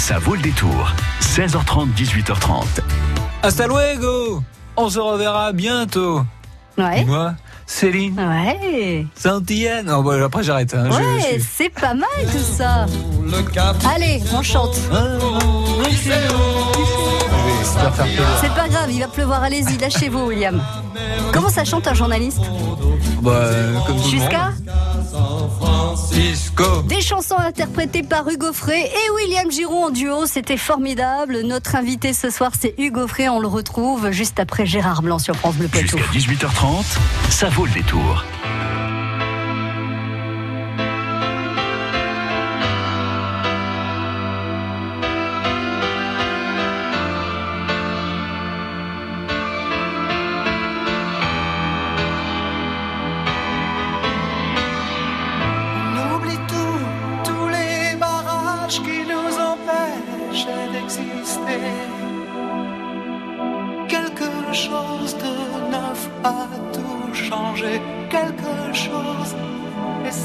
Ça vaut le détour. 16h30, 18h30. Hasta luego On se reverra bientôt. Ouais. Moi, Céline, Ouais. Saint-Étienne. Non, bon, après j'arrête. hein, Ouais, c'est pas mal tout ça. Allez, on chante. Ah. C'est pas grave, il va pleuvoir. Allez-y, lâchez-vous, William. Comment ça chante un journaliste Bah, euh, comme tout le Jusqu'à. Des chansons interprétées par Hugo Frey et William Giroud en duo, c'était formidable. Notre invité ce soir, c'est Hugo Frey, on le retrouve juste après Gérard Blanc sur France Bleu Poitou. Jusqu'à 18h30, ça vaut le détour.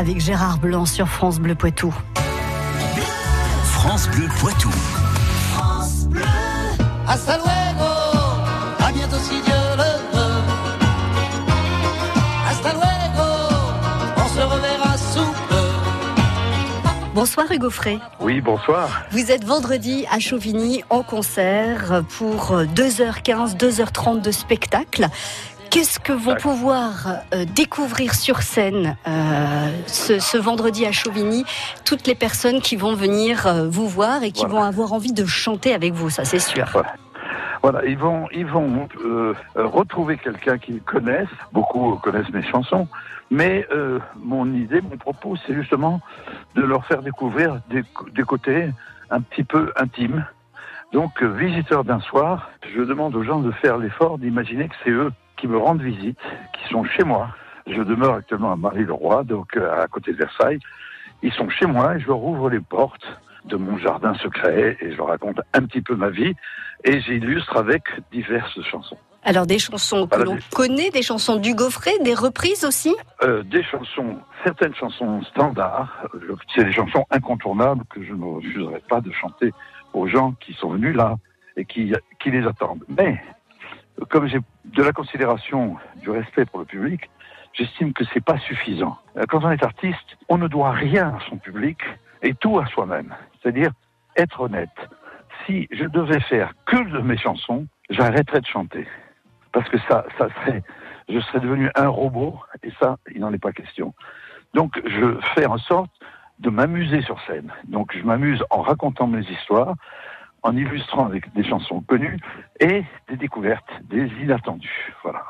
avec Gérard Blanc sur France Bleu Poitou. France Bleu Poitou. Hasta luego, à bientôt si Dieu le veut. Hasta luego, on se reverra sous peu. Bonsoir Hugo Frey. Oui, bonsoir. Vous êtes vendredi à Chauvigny en concert pour 2h15, 2h30 de spectacle. Qu'est-ce que vont pouvoir euh, découvrir sur scène euh, ce, ce vendredi à Chauvigny toutes les personnes qui vont venir euh, vous voir et qui Voilà. vont avoir envie de chanter avec vous, ça c'est sûr. Voilà, ils vont, ils vont euh, retrouver quelqu'un qu'ils connaissent. Beaucoup connaissent mes chansons, mais euh, mon idée, mon propos, c'est justement de leur faire découvrir des, des côtés un petit peu intimes. Donc, visiteurs d'un soir, je demande aux gens de faire l'effort d'imaginer que c'est eux qui me rendent visite, qui sont chez moi. Je demeure actuellement à Marie-le-Roi, donc euh, à côté de Versailles. Ils sont chez moi et je leur ouvre les portes de mon jardin secret et je leur raconte un petit peu ma vie et j'illustre avec diverses chansons. Alors des chansons que l'on connaît, des chansons du Gaufret, des reprises aussi? Euh, des chansons, certaines chansons standards, c'est des chansons incontournables que je ne refuserai pas de chanter aux gens qui sont venus là et qui, qui les attendent. Mais comme j'ai de la considération, du respect pour le public, j'estime que c'est pas suffisant. Euh, Quand on est artiste, on ne doit rien à son public et tout à soi-même. C'est-à-dire être honnête. Si je devais faire que de mes chansons, j'arrêterais de chanter. Parce que ça, ça serait, je serais devenu un robot et ça, il n'en est pas question. Donc, je fais en sorte de m'amuser sur scène. Donc, je m'amuse en racontant mes histoires, en illustrant avec des chansons connues et des découvertes, des inattendus. Voilà.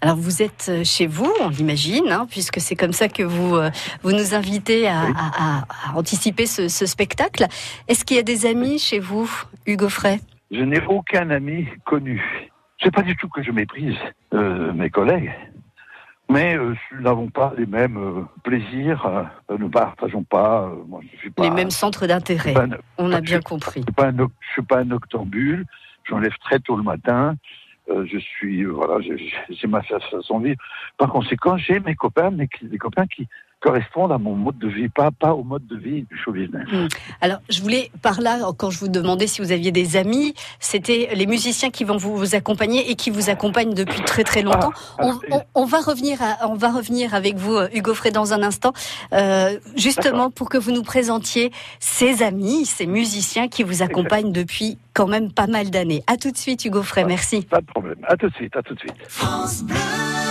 Alors vous êtes euh, chez vous, on l'imagine, hein, puisque c'est comme ça que vous, euh, vous nous invitez à, Oui. à- à- à anticiper ce, ce spectacle. Est-ce qu'il y a des amis chez vous, Hugo Frey? Je n'ai aucun ami connu. C'est pas du tout que je méprise euh, mes collègues, mais euh, nous n'avons pas les mêmes euh, plaisirs, euh, nous ne partageons pas. euh, moi, je suis pas. Les mêmes centres d'intérêt, on a je- bien compris. Je suis pas un, oc- je suis pas un octambule. J'enlève très tôt le matin. Euh, je suis, euh, voilà, j'ai ma fa- façon de vivre. Par conséquent, j'ai mes copains, des copains qui correspondent à mon mode de vie, pas, pas au mode de vie du show business. Alors je voulais, par là, quand je vous demandais si vous aviez des amis, c'était les musiciens qui vont vous, vous accompagner et qui vous accompagnent depuis très très longtemps. Ah, On, on- on va revenir, à- on va revenir avec vous, euh, Hugo Frey, dans un instant, euh, justement pour que vous nous présentiez ces amis, ces musiciens qui vous accompagnent depuis quand même pas mal d'années. À tout de suite, Hugo Frey, merci. Pas de problème. À tout de suite, à tout de suite.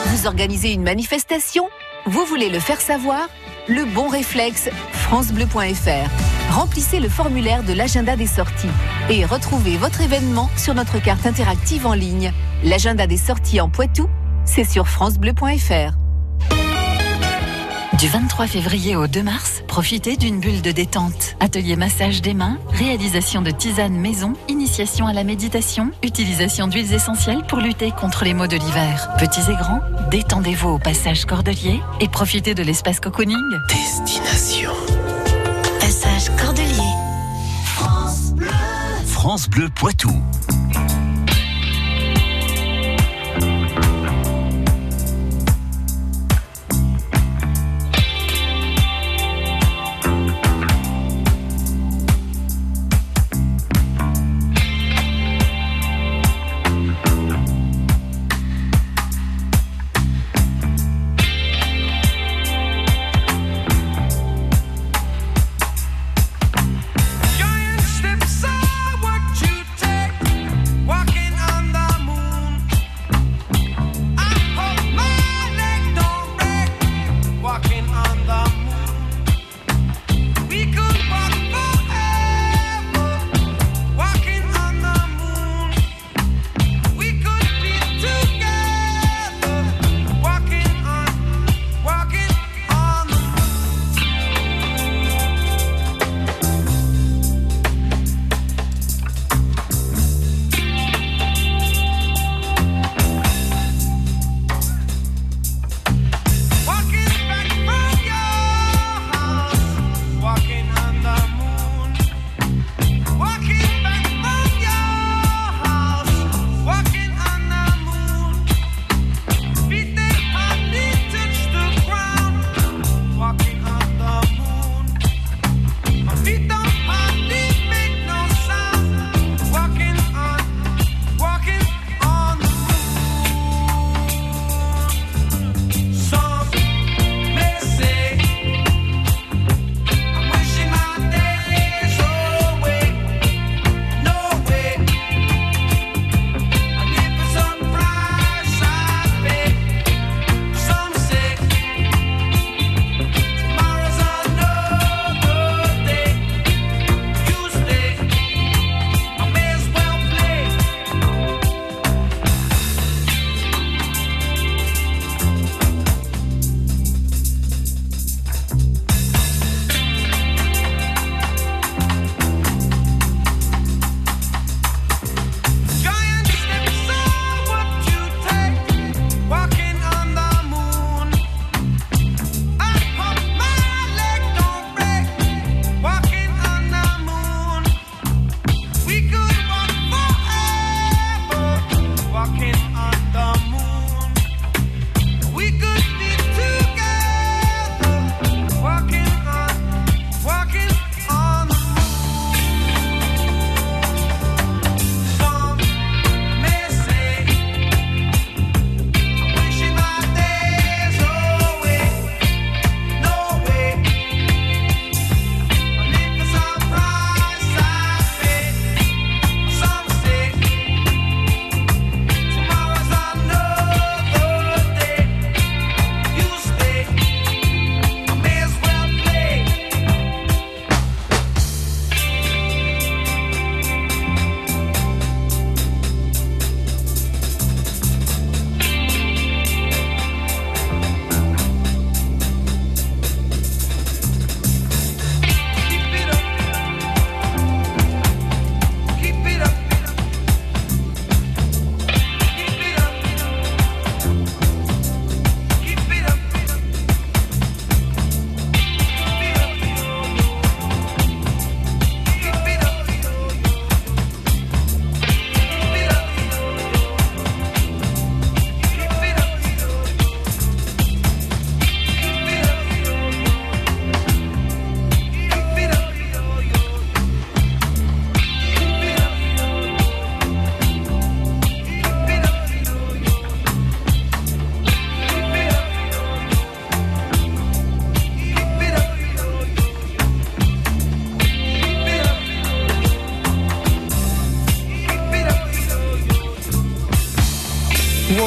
Vous organisez une manifestation Vous voulez le faire savoir Le bon réflexe, francebleu.fr. Remplissez le formulaire de l'agenda des sorties et retrouvez votre événement sur notre carte interactive en ligne. L'agenda des sorties en Poitou, c'est sur francebleu.fr. Du 23 février au 2 mars, profitez d'une bulle de détente. Atelier massage des mains, réalisation de tisanes maison, initiation à la méditation, utilisation d'huiles essentielles pour lutter contre les maux de l'hiver. Petits et grands, détendez-vous au passage Cordelier et profitez de l'espace cocooning. Destination. Passage Cordelier. France Bleu Poitou. Giant steps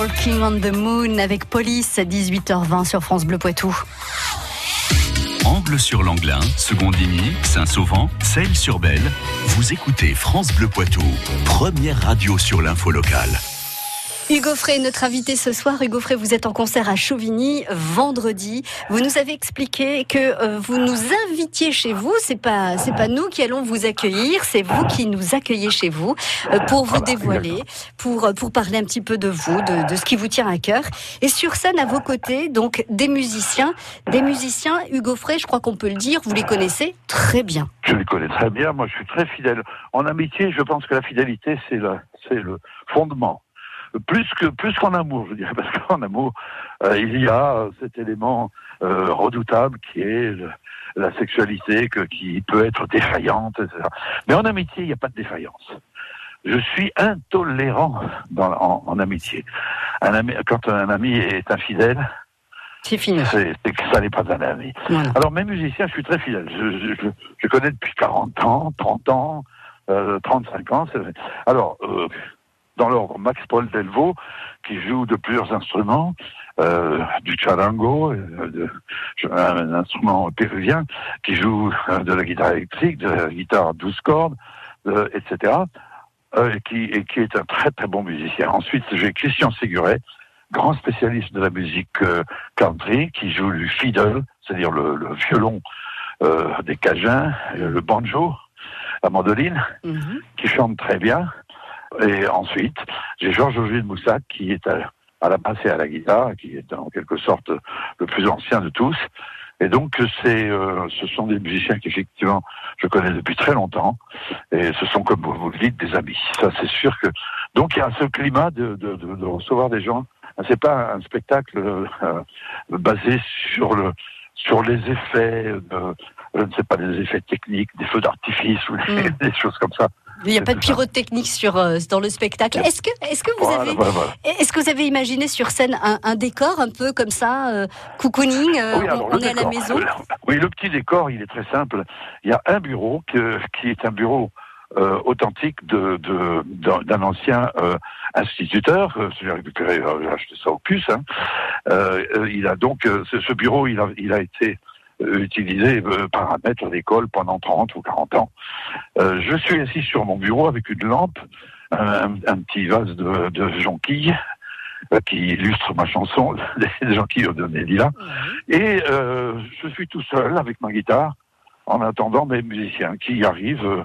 Walking on the Moon avec Police à 18h20 sur France Bleu Poitou. Angle sur l'Anglin, Secondigny, Saint-Sauvent, Celles-sur-Belle. Vous écoutez France Bleu Poitou, première radio sur l'info locale. Hugo Frey, notre invité ce soir. Hugo Frey, vous êtes en concert à Chauvigny vendredi. Vous nous avez expliqué que euh, vous nous invitiez chez vous. C'est pas, c'est pas nous qui allons vous accueillir, c'est vous qui nous accueillez chez vous euh, pour vous dévoiler, pour euh, pour parler un petit peu de vous, de, de ce qui vous tient à cœur. Et sur scène à vos côtés, donc des musiciens, des musiciens. Hugo Frey, je crois qu'on peut le dire, vous les connaissez très bien. Je les connais très bien. Moi, je suis très fidèle. En amitié, je pense que la fidélité, c'est c'est le fondement. Plus que plus qu'en amour, je dirais, parce qu'en amour, euh, il y a cet élément euh, redoutable qui est le- la sexualité, que, qui peut être défaillante, etc. Mais en amitié, il n'y a pas de défaillance. Je suis intolérant dans, en, en amitié. Un ami, quand un ami est infidèle, C'est fini. c'est que ça n'est pas un ami. Voilà. Alors, mes musiciens, je suis très fidèle. Je, je, je, je connais depuis 40 ans, 30 ans, euh, 35 ans. Alors, euh, dans l'ordre, Max Paul Delvaux, qui joue de plusieurs instruments, euh, du charango, euh, de, un instrument péruvien, qui joue euh, de la guitare électrique, de la guitare à 12 cordes, etc., et qui, et qui est un très très bon musicien. Ensuite, j'ai Christian Séguret, grand spécialiste de la musique country, qui joue du fiddle, c'est-à-dire le, le violon euh, des Cajuns, le banjo, la mandoline, Mhm. qui chante très bien. Et ensuite, j'ai Georges Auger de Moussac, qui est à, à la basse et à la guitare, qui est en quelque sorte le plus ancien de tous. Et donc, c'est, euh, ce sont des musiciens qu'effectivement, je connais depuis très longtemps. Et ce sont, comme vous le dites, des amis. Ça, c'est sûr que. Donc, il y a ce climat de, de, de, de recevoir des gens. C'est pas un spectacle euh, basé sur le sur les effets, de, je ne sais pas, des effets techniques, des feux d'artifice ou des, Mm. des choses comme ça. Il n'y a pas de pyrotechnique sur, euh, dans le spectacle. Est-ce que, est-ce que vous Voilà, avez, voilà, voilà. est-ce que vous avez imaginé sur scène un, un décor un peu comme ça, euh, cocooning, euh, Oui, on, est à la maison? Oui, le petit décor, il est très simple. Il y a un bureau que- qui est un bureau euh, authentique de- de- d'un d'un ancien euh, instituteur. euh, J'ai récupéré, euh, j'ai acheté ça au puce. hein. Euh, il a donc euh, ce, ce bureau, il a, il a été utilisé euh, par un maître d'école pendant 30 ou 40 ans. Euh, je suis assis sur mon bureau avec une lampe, un, un petit vase de, de jonquilles euh, qui illustre ma chanson, les jonquilles de Nélila. Et euh, je suis tout seul avec ma guitare en attendant mes musiciens qui arrivent euh,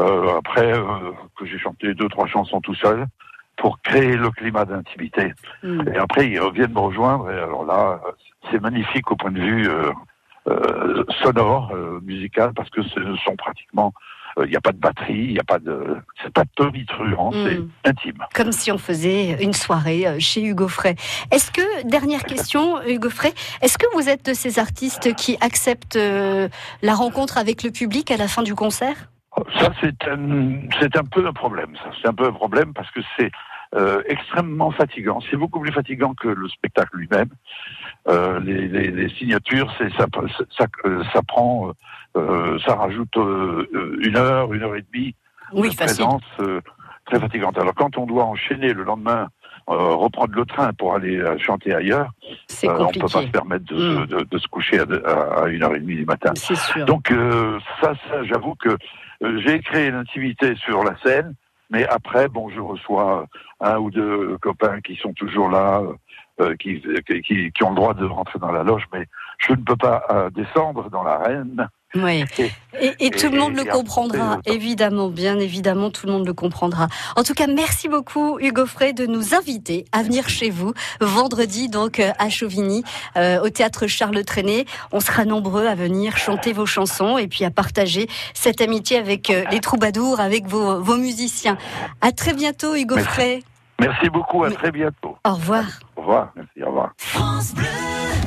euh, après euh, que j'ai chanté deux trois chansons tout seul pour créer le climat d'intimité. Mm. Et après ils reviennent me rejoindre et alors là euh, c'est magnifique au point de vue euh, sonore, euh, musical parce que ce sont pratiquement euh, il n'y a pas de batterie, il n'y a pas de c'est pas tonitruant, Mm. c'est intime. Comme si on faisait une soirée euh, chez Hugo Frey. Est-ce que, dernière question, Hugo Frey, est-ce que vous êtes de ces artistes qui acceptent euh, la rencontre avec le public à la fin du concert? Ça, c'est un, c'est un peu un problème. Ça, c'est un peu un problème parce que c'est euh, extrêmement fatigant. C'est beaucoup plus fatigant que le spectacle lui-même. Euh, les, les, les signatures, c'est ça, ça, euh, ça prend, euh, ça rajoute euh, euh, une heure, une heure et demie Oui, de présence euh, très fatigante. Alors quand on doit enchaîner le lendemain, euh, reprendre le train pour aller euh, chanter ailleurs, euh, on peut pas se permettre de, Mm. de, de se coucher à, à, une heure et demie du matin. Sûr. Donc euh, ça, ça j'avoue que euh, j'ai créé l'intimité sur la scène, mais après, bon, je reçois un ou deux copains qui sont toujours là, euh, qui, qui, qui ont le droit de rentrer dans la loge, mais je ne peux pas euh, descendre dans l'arène. Oui. Et- Et, et tout le monde le et comprendra, évidemment, bien évidemment, tout le monde le comprendra. En tout cas, merci beaucoup, Hugo Frey, de nous inviter à venir chez vous vendredi, donc euh, à Chauvigny, euh, au théâtre Charles Trenet. On sera nombreux à venir chanter vos chansons et puis à partager cette amitié avec euh, les troubadours, avec vos, vos musiciens. À très bientôt, Hugo Merci. Frey. Merci beaucoup, à Mais- très bientôt. Au revoir. Au revoir, merci, au revoir.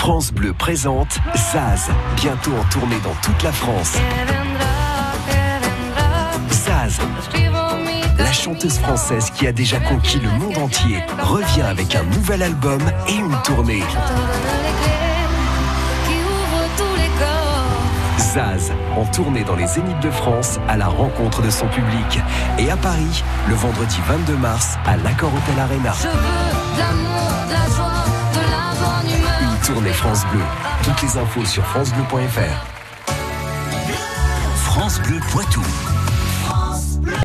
France Bleu présente Zaz, bientôt en tournée dans toute la France. Zaz, la chanteuse française qui a déjà conquis le monde entier, revient avec un nouvel album et une tournée. Zaz, en tournée dans les Zéniths de France à la rencontre de son public. Et à Paris, le vendredi 22 mars, à l'Accord Hotel Arena. France Bleu. Toutes les infos sur francebleu.fr. France Bleu Poitou.